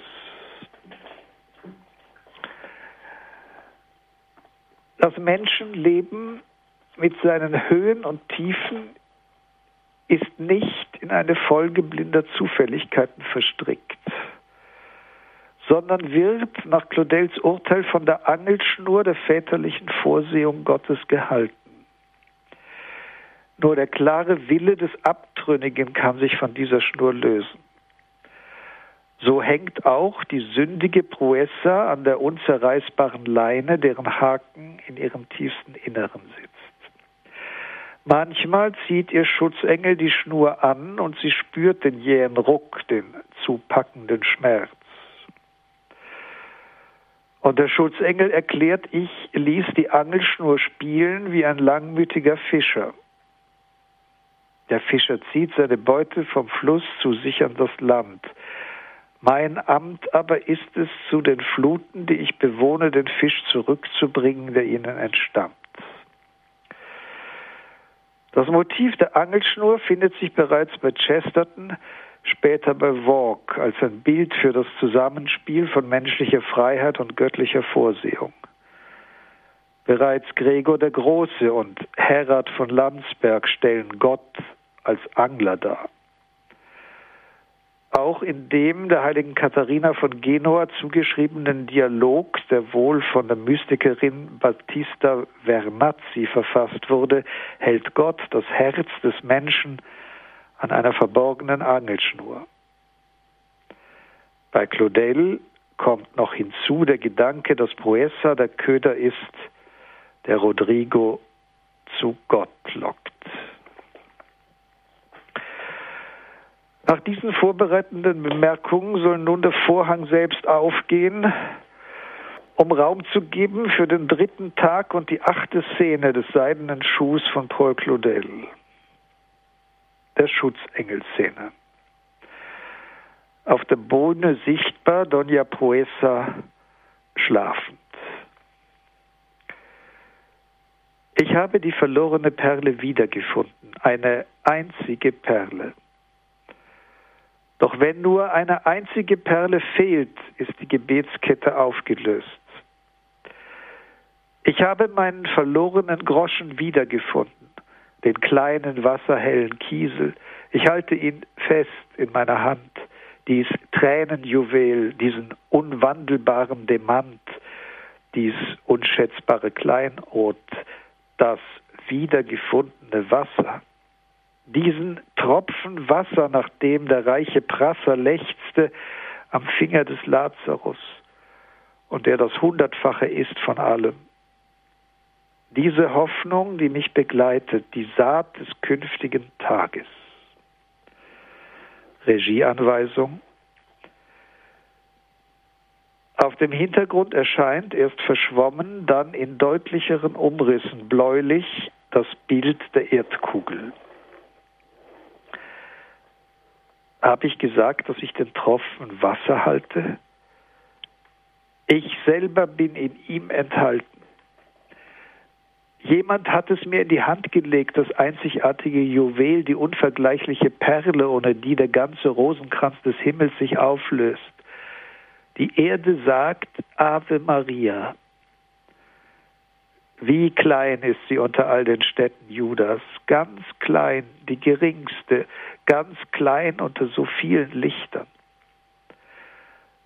Das Menschenleben mit seinen Höhen und Tiefen ist nicht in eine Folge blinder Zufälligkeiten verstrickt, sondern wird nach Claudels Urteil von der Angelschnur der väterlichen Vorsehung Gottes gehalten. Nur der klare Wille des Abtrünnigen kann sich von dieser Schnur lösen. So hängt auch die sündige Proessa an der unzerreißbaren Leine, deren Haken in ihrem tiefsten Inneren sitzt. Manchmal zieht ihr Schutzengel die Schnur an und sie spürt den jähen Ruck, den zupackenden Schmerz. Und der Schutzengel erklärt, ich ließ die Angelschnur spielen wie ein langmütiger Fischer. Der Fischer zieht seine Beute vom Fluss zu sich an das Land. Mein Amt aber ist es, zu den Fluten, die ich bewohne, den Fisch zurückzubringen, der ihnen entstammt. Das Motiv der Angelschnur findet sich bereits bei Chesterton, später bei Walk als ein Bild für das Zusammenspiel von menschlicher Freiheit und göttlicher Vorsehung. Bereits Gregor der Große und Herrat von Landsberg stellen Gott als Angler dar. Auch in dem der heiligen Katharina von Genua zugeschriebenen Dialog, der wohl von der Mystikerin Battista Vernazzi verfasst wurde, hält Gott das Herz des Menschen an einer verborgenen Angelschnur. Bei Claudel kommt noch hinzu der Gedanke, dass Proessa der Köder ist, der Rodrigo zu Gott lockt. Nach diesen vorbereitenden Bemerkungen soll nun der Vorhang selbst aufgehen, um Raum zu geben für den dritten Tag und die achte Szene des seidenen Schuhs von Paul Claudel, der Schutzengelszene. Auf der Bohne sichtbar Dona Proesa schlafend. Ich habe die verlorene Perle wiedergefunden, eine einzige Perle. Doch wenn nur eine einzige Perle fehlt, ist die Gebetskette aufgelöst. Ich habe meinen verlorenen Groschen wiedergefunden, den kleinen wasserhellen Kiesel. Ich halte ihn fest in meiner Hand, dies Tränenjuwel, diesen unwandelbaren Demant, dies unschätzbare Kleinod, das wiedergefundene Wasser diesen Tropfen Wasser, nach dem der reiche Prasser lechzte, am Finger des Lazarus und der das Hundertfache ist von allem. Diese Hoffnung, die mich begleitet, die Saat des künftigen Tages. Regieanweisung. Auf dem Hintergrund erscheint erst verschwommen, dann in deutlicheren Umrissen bläulich das Bild der Erdkugel. Habe ich gesagt, dass ich den Tropfen Wasser halte? Ich selber bin in ihm enthalten. Jemand hat es mir in die Hand gelegt, das einzigartige Juwel, die unvergleichliche Perle, ohne die der ganze Rosenkranz des Himmels sich auflöst. Die Erde sagt Ave Maria. Wie klein ist sie unter all den Städten Judas, ganz klein, die geringste, ganz klein unter so vielen Lichtern.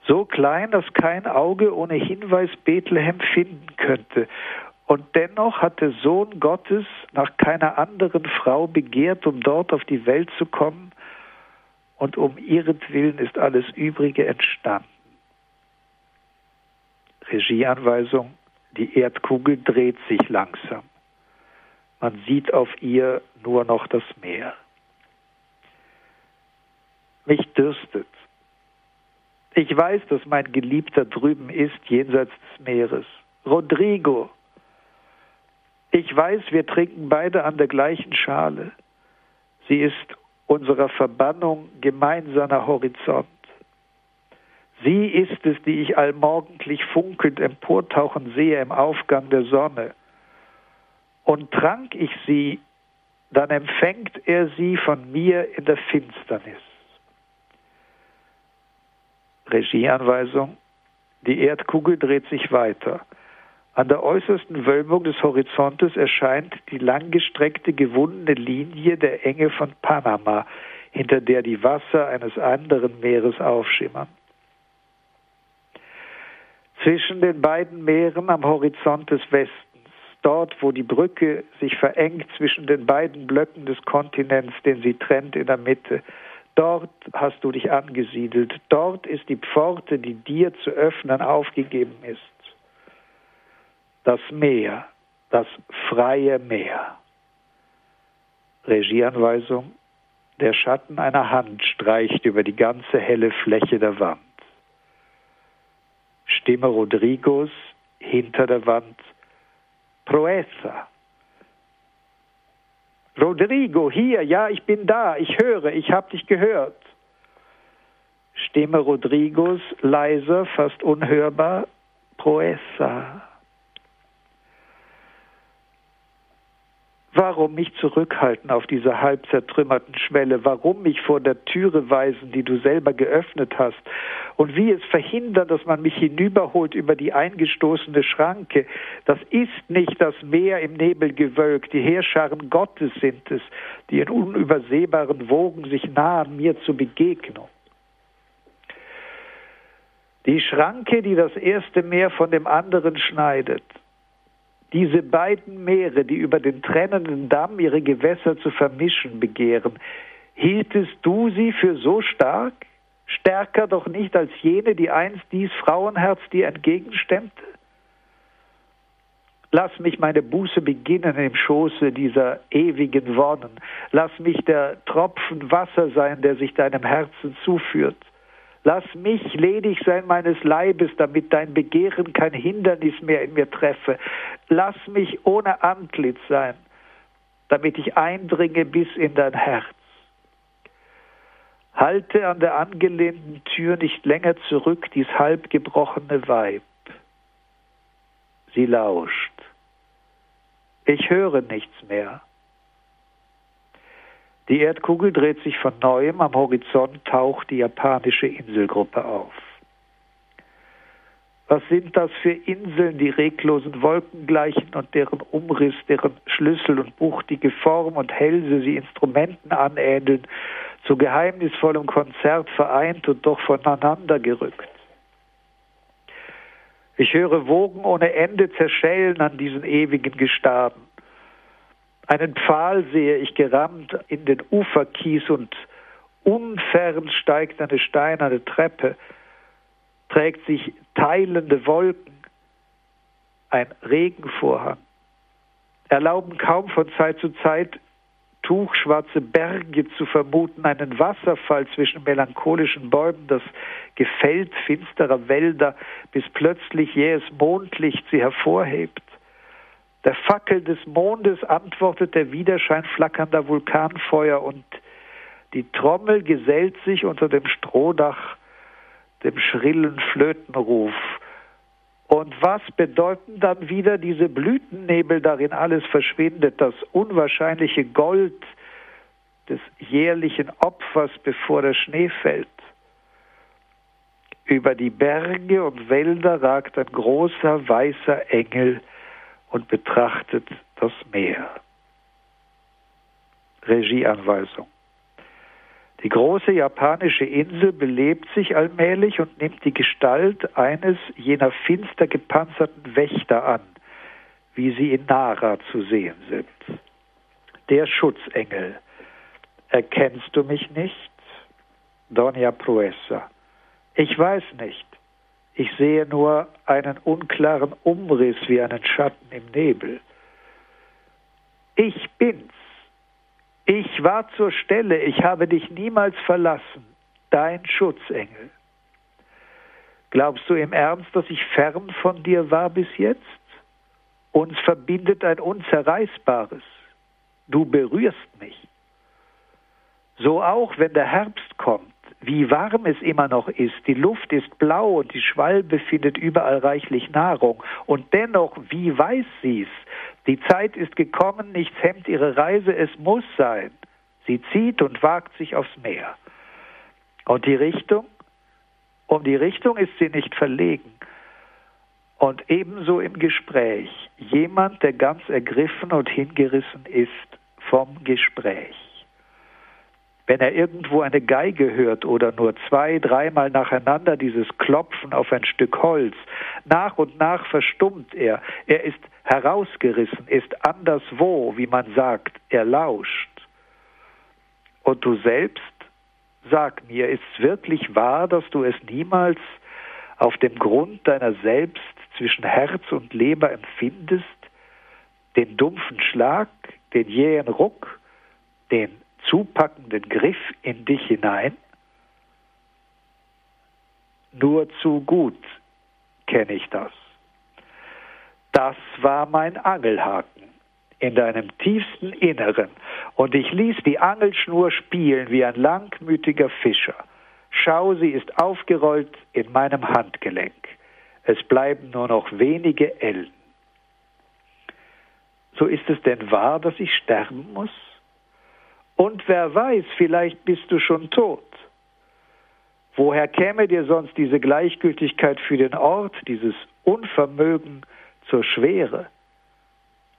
So klein, dass kein Auge ohne Hinweis Bethlehem finden könnte. Und dennoch hat der Sohn Gottes nach keiner anderen Frau begehrt, um dort auf die Welt zu kommen, und um ihretwillen ist alles Übrige entstanden. Regieanweisung, die Erdkugel dreht sich langsam. Man sieht auf ihr nur noch das Meer. Mich dürstet. Ich weiß, dass mein Geliebter drüben ist, jenseits des Meeres. Rodrigo. Ich weiß, wir trinken beide an der gleichen Schale. Sie ist unserer Verbannung gemeinsamer Horizont. Sie ist es, die ich allmorgendlich funkelnd emportauchen sehe im Aufgang der Sonne. Und trank ich sie, dann empfängt er sie von mir in der Finsternis. Regieanweisung. Die Erdkugel dreht sich weiter. An der äußersten Wölbung des Horizontes erscheint die langgestreckte gewundene Linie der Enge von Panama, hinter der die Wasser eines anderen Meeres aufschimmern. Zwischen den beiden Meeren am Horizont des Westens, dort wo die Brücke sich verengt zwischen den beiden Blöcken des Kontinents, den sie trennt in der Mitte, Dort hast du dich angesiedelt. Dort ist die Pforte, die dir zu öffnen aufgegeben ist. Das Meer, das freie Meer. Regieanweisung. Der Schatten einer Hand streicht über die ganze helle Fläche der Wand. Stimme Rodrigos hinter der Wand. Proeza. Rodrigo, hier, ja, ich bin da, ich höre, ich habe dich gehört. Stimme Rodrigos, leiser, fast unhörbar, Proessa. Warum mich zurückhalten auf dieser halb zertrümmerten Schwelle? Warum mich vor der Türe weisen, die du selber geöffnet hast? Und wie es verhindern, dass man mich hinüberholt über die eingestoßene Schranke? Das ist nicht das Meer im Nebelgewölk. Die Heerscharen Gottes sind es, die in unübersehbaren Wogen sich nahen mir zur Begegnung. Die Schranke, die das erste Meer von dem anderen schneidet diese beiden Meere, die über den trennenden Damm ihre Gewässer zu vermischen begehren, hieltest du sie für so stark? Stärker doch nicht als jene, die einst dies Frauenherz dir entgegenstemmte? Lass mich meine Buße beginnen im Schoße dieser ewigen Wonnen. Lass mich der Tropfen Wasser sein, der sich deinem Herzen zuführt. Lass mich ledig sein meines Leibes, damit dein Begehren kein Hindernis mehr in mir treffe. Lass mich ohne Antlitz sein, damit ich eindringe bis in dein Herz. Halte an der angelehnten Tür nicht länger zurück dies halbgebrochene Weib. Sie lauscht. Ich höre nichts mehr. Die Erdkugel dreht sich von neuem, am Horizont taucht die japanische Inselgruppe auf. Was sind das für Inseln, die reglosen Wolken gleichen und deren Umriss, deren Schlüssel und buchtige Form und Hälse sie Instrumenten anähneln, zu geheimnisvollem Konzert vereint und doch voneinander gerückt? Ich höre Wogen ohne Ende zerschellen an diesen ewigen Gestaden. Einen Pfahl sehe ich gerammt in den Uferkies und unfern steigt eine steinerne Treppe, trägt sich teilende Wolken, ein Regenvorhang, erlauben kaum von Zeit zu Zeit tuchschwarze Berge zu vermuten, einen Wasserfall zwischen melancholischen Bäumen, das Gefällt finsterer Wälder, bis plötzlich jähes Mondlicht sie hervorhebt. Der Fackel des Mondes antwortet der Widerschein flackernder Vulkanfeuer und Die Trommel gesellt sich unter dem Strohdach, dem schrillen Flötenruf. Und was bedeuten dann wieder diese Blütennebel, darin alles verschwindet, das unwahrscheinliche Gold des jährlichen Opfers, bevor der Schnee fällt? Über die Berge und Wälder ragt ein großer weißer Engel und betrachtet das Meer. Regieanweisung. Die große japanische Insel belebt sich allmählich und nimmt die Gestalt eines jener finster gepanzerten Wächter an, wie sie in Nara zu sehen sind. Der Schutzengel. Erkennst du mich nicht? Doña Pruesa. Ich weiß nicht. Ich sehe nur einen unklaren Umriss wie einen Schatten im Nebel. Ich bin's. Ich war zur Stelle, ich habe dich niemals verlassen, dein Schutzengel. Glaubst du im Ernst, dass ich fern von dir war bis jetzt? Uns verbindet ein Unzerreißbares. Du berührst mich. So auch, wenn der Herbst kommt, wie warm es immer noch ist, die Luft ist blau und die Schwalbe findet überall reichlich Nahrung, und dennoch, wie weiß sie's, die Zeit ist gekommen, nichts hemmt ihre Reise, es muss sein. Sie zieht und wagt sich aufs Meer. Und die Richtung? Um die Richtung ist sie nicht verlegen. Und ebenso im Gespräch. Jemand, der ganz ergriffen und hingerissen ist vom Gespräch. Wenn er irgendwo eine Geige hört oder nur zwei, dreimal nacheinander dieses Klopfen auf ein Stück Holz, nach und nach verstummt er. Er ist herausgerissen, ist anderswo, wie man sagt, er lauscht. Und du selbst, sag mir, ist es wirklich wahr, dass du es niemals auf dem Grund deiner selbst zwischen Herz und Leber empfindest, den dumpfen Schlag, den jähen Ruck, den zupackenden Griff in dich hinein? Nur zu gut kenne ich das. Das war mein Angelhaken in deinem tiefsten Inneren, und ich ließ die Angelschnur spielen wie ein langmütiger Fischer. Schau, sie ist aufgerollt in meinem Handgelenk. Es bleiben nur noch wenige Ellen. So ist es denn wahr, dass ich sterben muss? Und wer weiß, vielleicht bist du schon tot. Woher käme dir sonst diese Gleichgültigkeit für den Ort, dieses Unvermögen zur Schwere?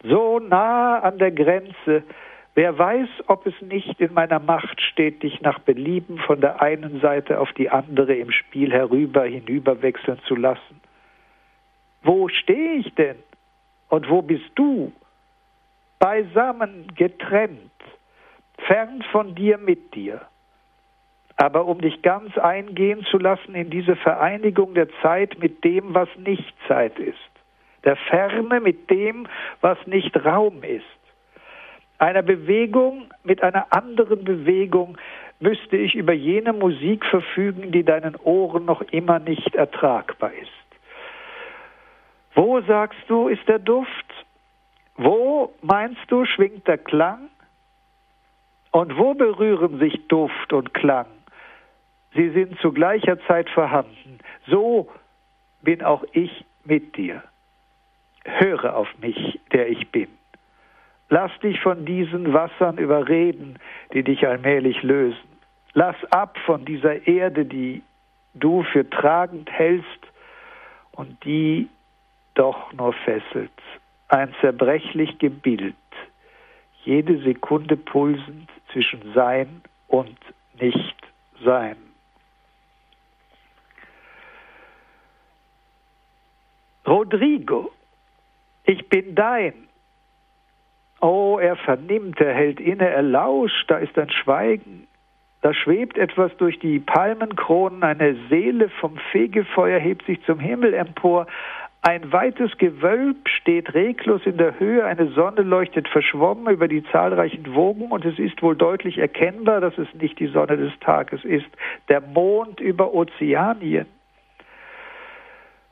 So nah an der Grenze, wer weiß, ob es nicht in meiner Macht steht, dich nach Belieben von der einen Seite auf die andere im Spiel herüber hinüberwechseln zu lassen. Wo stehe ich denn? Und wo bist du? Beisammen, getrennt, fern von dir mit dir. Aber um dich ganz eingehen zu lassen in diese Vereinigung der Zeit mit dem, was nicht Zeit ist, der Ferne mit dem, was nicht Raum ist, einer Bewegung mit einer anderen Bewegung müsste ich über jene Musik verfügen, die deinen Ohren noch immer nicht ertragbar ist. Wo, sagst du, ist der Duft? Wo, meinst du, schwingt der Klang? Und wo berühren sich Duft und Klang? Sie sind zu gleicher Zeit vorhanden. So bin auch ich mit dir. Höre auf mich, der ich bin. Lass dich von diesen Wassern überreden, die dich allmählich lösen. Lass ab von dieser Erde, die du für tragend hältst und die doch nur fesselt. Ein zerbrechlich Gebild, jede Sekunde pulsend zwischen Sein und Nicht-Sein. Rodrigo, ich bin dein. Oh, er vernimmt, er hält inne, er lauscht, da ist ein Schweigen. Da schwebt etwas durch die Palmenkronen, eine Seele vom Fegefeuer hebt sich zum Himmel empor, ein weites Gewölb steht reglos in der Höhe, eine Sonne leuchtet verschwommen über die zahlreichen Wogen und es ist wohl deutlich erkennbar, dass es nicht die Sonne des Tages ist, der Mond über Ozeanien.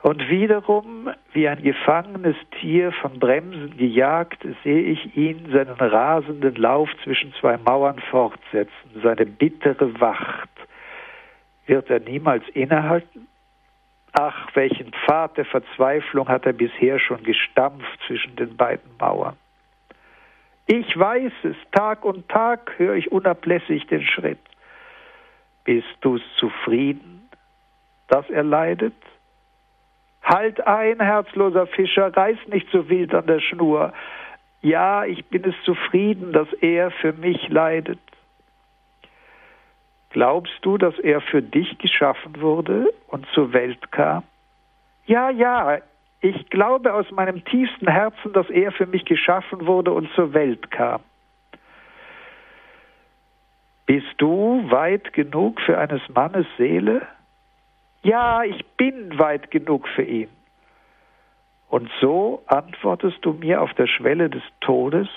Und wiederum, wie ein gefangenes Tier von Bremsen gejagt, sehe ich ihn seinen rasenden Lauf zwischen zwei Mauern fortsetzen, seine bittere Wacht. Wird er niemals innehalten? Ach, welchen Pfad der Verzweiflung hat er bisher schon gestampft zwischen den beiden Mauern. Ich weiß es, Tag und Tag höre ich unablässig den Schritt. Bist du's zufrieden, dass er leidet? Halt ein, herzloser Fischer, reiß nicht so wild an der Schnur. Ja, ich bin es zufrieden, dass er für mich leidet. Glaubst du, dass er für dich geschaffen wurde und zur Welt kam? Ja, ja, ich glaube aus meinem tiefsten Herzen, dass er für mich geschaffen wurde und zur Welt kam. Bist du weit genug für eines Mannes Seele? Ja, ich bin weit genug für ihn. Und so antwortest du mir auf der Schwelle des Todes,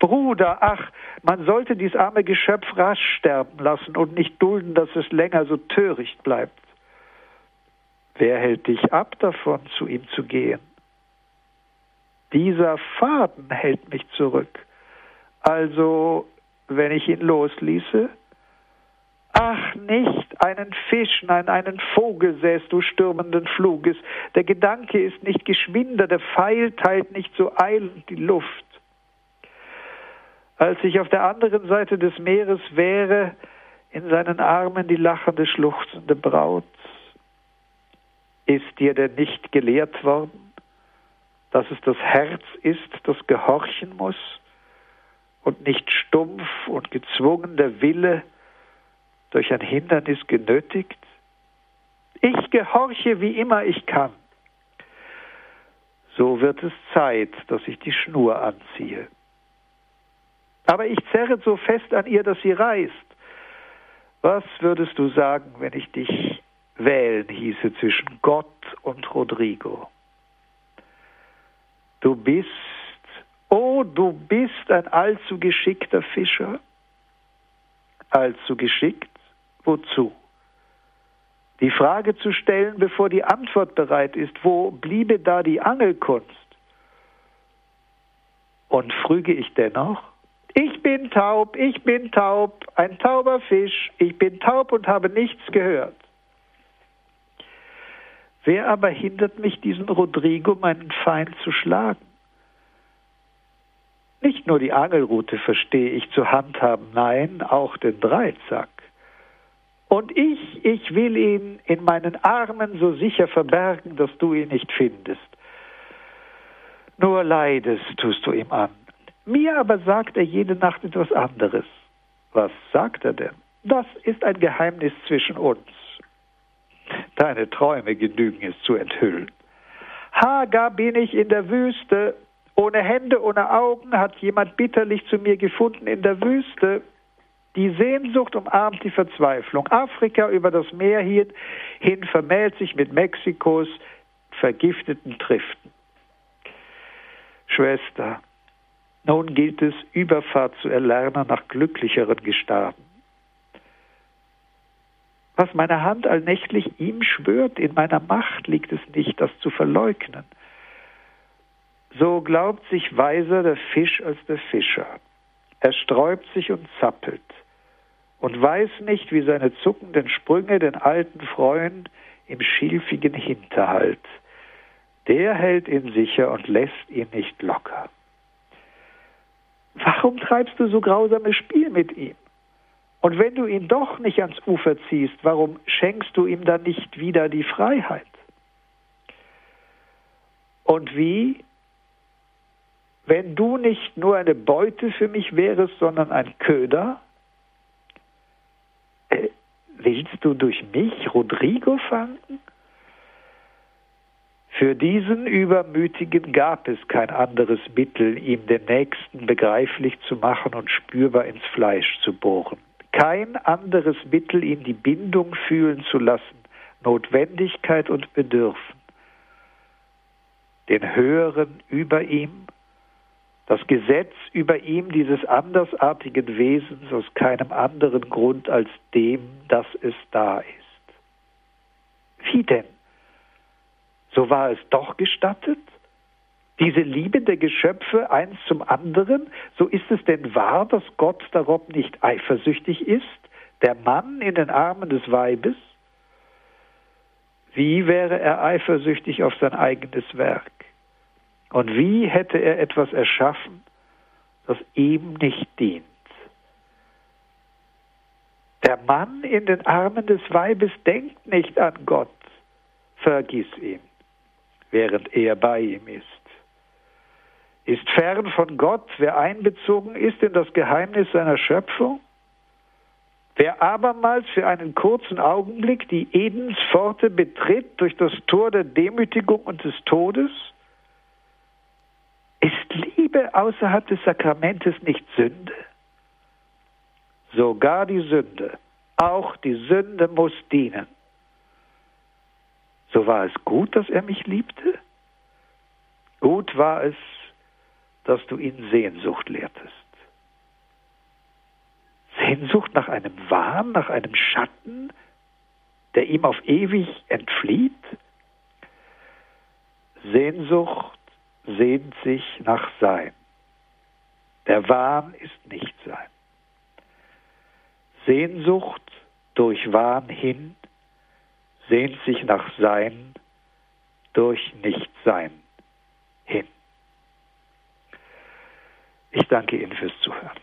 Bruder, ach, man sollte dies arme Geschöpf rasch sterben lassen und nicht dulden, dass es länger so töricht bleibt. Wer hält dich ab davon, zu ihm zu gehen? Dieser Faden hält mich zurück. Also, wenn ich ihn losließe, Ach, nicht einen Fisch, nein, einen Vogel säst du stürmenden Fluges. Der Gedanke ist nicht geschwinder, der Pfeil teilt nicht so eilend die Luft. Als ich auf der anderen Seite des Meeres wäre, in seinen Armen die lachende, schluchzende Braut, ist dir denn nicht gelehrt worden, dass es das Herz ist, das gehorchen muss und nicht stumpf und gezwungen der Wille, durch ein Hindernis genötigt? Ich gehorche, wie immer ich kann. So wird es Zeit, dass ich die Schnur anziehe. Aber ich zerre so fest an ihr, dass sie reißt. Was würdest du sagen, wenn ich dich wählen hieße zwischen Gott und Rodrigo? Du bist, oh, du bist ein allzu geschickter Fischer. Allzu geschickt? Wozu? Die Frage zu stellen, bevor die Antwort bereit ist, wo bliebe da die Angelkunst? Und früge ich dennoch, ich bin taub, ich bin taub, ein tauber Fisch, ich bin taub und habe nichts gehört. Wer aber hindert mich, diesen Rodrigo, meinen Feind, zu schlagen? Nicht nur die Angelrute verstehe ich zu handhaben, nein, auch den Dreizack. Und ich, ich will ihn in meinen Armen so sicher verbergen, dass du ihn nicht findest. Nur Leides tust du ihm an. Mir aber sagt er jede Nacht etwas anderes. Was sagt er denn? Das ist ein Geheimnis zwischen uns. Deine Träume genügen es zu enthüllen. Hagar bin ich in der Wüste. Ohne Hände, ohne Augen hat jemand bitterlich zu mir gefunden in der Wüste. Die Sehnsucht umarmt die Verzweiflung. Afrika über das Meer hin, hin vermählt sich mit Mexikos vergifteten Triften. Schwester, nun gilt es, Überfahrt zu erlernen nach glücklicheren Gestaden. Was meine Hand allnächtlich ihm schwört, in meiner Macht liegt es nicht, das zu verleugnen. So glaubt sich weiser der Fisch als der Fischer. Er sträubt sich und zappelt und weiß nicht, wie seine zuckenden Sprünge den alten freuen im schilfigen Hinterhalt. Der hält ihn sicher und lässt ihn nicht locker. Warum treibst du so grausames Spiel mit ihm? Und wenn du ihn doch nicht ans Ufer ziehst, warum schenkst du ihm dann nicht wieder die Freiheit? Und wie, wenn du nicht nur eine Beute für mich wärest, sondern ein Köder? Willst du durch mich Rodrigo fanden? Für diesen Übermütigen gab es kein anderes Mittel, ihm den Nächsten begreiflich zu machen und spürbar ins Fleisch zu bohren. Kein anderes Mittel, ihn die Bindung fühlen zu lassen, Notwendigkeit und Bedürfen. Den Höheren über ihm das Gesetz über ihm dieses andersartigen Wesens aus keinem anderen Grund als dem, dass es da ist. Wie denn? So war es doch gestattet? Diese Liebe der Geschöpfe eins zum anderen, so ist es denn wahr, dass Gott darob nicht eifersüchtig ist, der Mann in den Armen des Weibes? Wie wäre er eifersüchtig auf sein eigenes Werk? Und wie hätte er etwas erschaffen, das ihm nicht dient? Der Mann in den Armen des Weibes denkt nicht an Gott, vergiss ihn, während er bei ihm ist. Ist fern von Gott, wer einbezogen ist in das Geheimnis seiner Schöpfung? Wer abermals für einen kurzen Augenblick die Edenspforte betritt durch das Tor der Demütigung und des Todes? Ist Liebe außerhalb des Sakramentes nicht Sünde? sogar die Sünde. Auch die Sünde muss dienen. So war es gut, dass er mich liebte? Gut war es, dass du ihn Sehnsucht lehrtest. Sehnsucht nach einem Wahn, nach einem Schatten, der ihm auf ewig entflieht? Sehnsucht sehnt sich nach Sein. Der Wahn ist nicht Sein. Sehnsucht durch Wahn hin sehnt sich nach Sein durch Nichtsein hin. Ich danke Ihnen fürs Zuhören.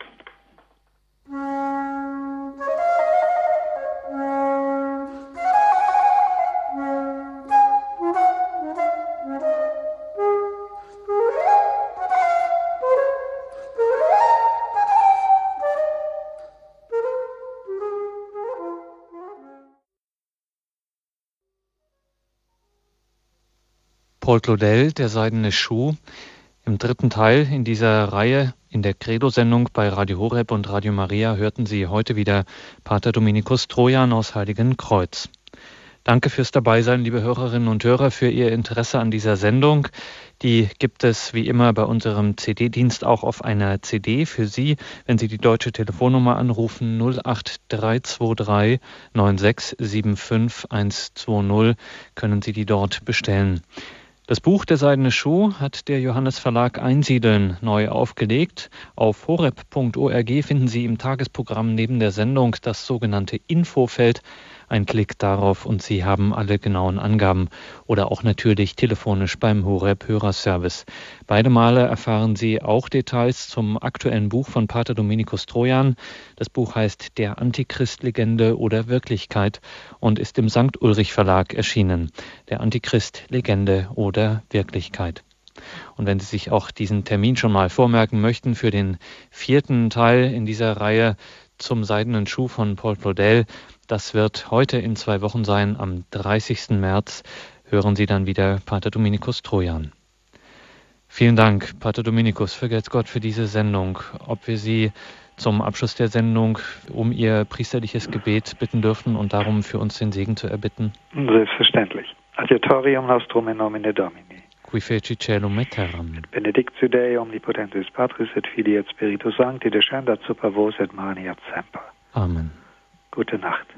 Paul Claudel, der seidene Schuh. Im dritten Teil in dieser Reihe in der Credo-Sendung bei Radio Horeb und Radio Maria hörten Sie heute wieder Pater Dominikus Trojan aus Heiligen Kreuz. Danke fürs Dabeisein, liebe Hörerinnen und Hörer, für Ihr Interesse an dieser Sendung. Die gibt es wie immer bei unserem CD-Dienst auch auf einer CD für Sie. Wenn Sie die deutsche Telefonnummer anrufen 08323 9675 120 können Sie die dort bestellen. Das Buch Der Seidene Schuh hat der Johannes Verlag Einsiedeln neu aufgelegt. Auf horeb.org finden Sie im Tagesprogramm neben der Sendung das sogenannte Infofeld ein Klick darauf und Sie haben alle genauen Angaben oder auch natürlich telefonisch beim Horeb Hörerservice. Beide Male erfahren Sie auch Details zum aktuellen Buch von Pater Dominikus Trojan. Das Buch heißt Der Antichrist-Legende oder Wirklichkeit und ist im St. Ulrich Verlag erschienen. Der Antichrist, Legende oder Wirklichkeit. Und wenn Sie sich auch diesen Termin schon mal vormerken möchten für den vierten Teil in dieser Reihe zum seidenen Schuh von Paul Claudel, das wird heute in zwei Wochen sein. Am 30. März hören Sie dann wieder Pater Dominikus Trojan. Vielen Dank, Pater Dominikus, vergelt's Gott für diese Sendung. Ob wir Sie zum Abschluss der Sendung um Ihr priesterliches Gebet bitten dürfen und darum für uns den Segen zu erbitten?
Selbstverständlich. Adiutorium nostrum in nomine Domini.
Qui feci celum et terram.
Benedictio Dei omnipotentis Patris et Filii et Spiritus Sancti descendat super vos et mani et semper.
Amen.
Gute Nacht.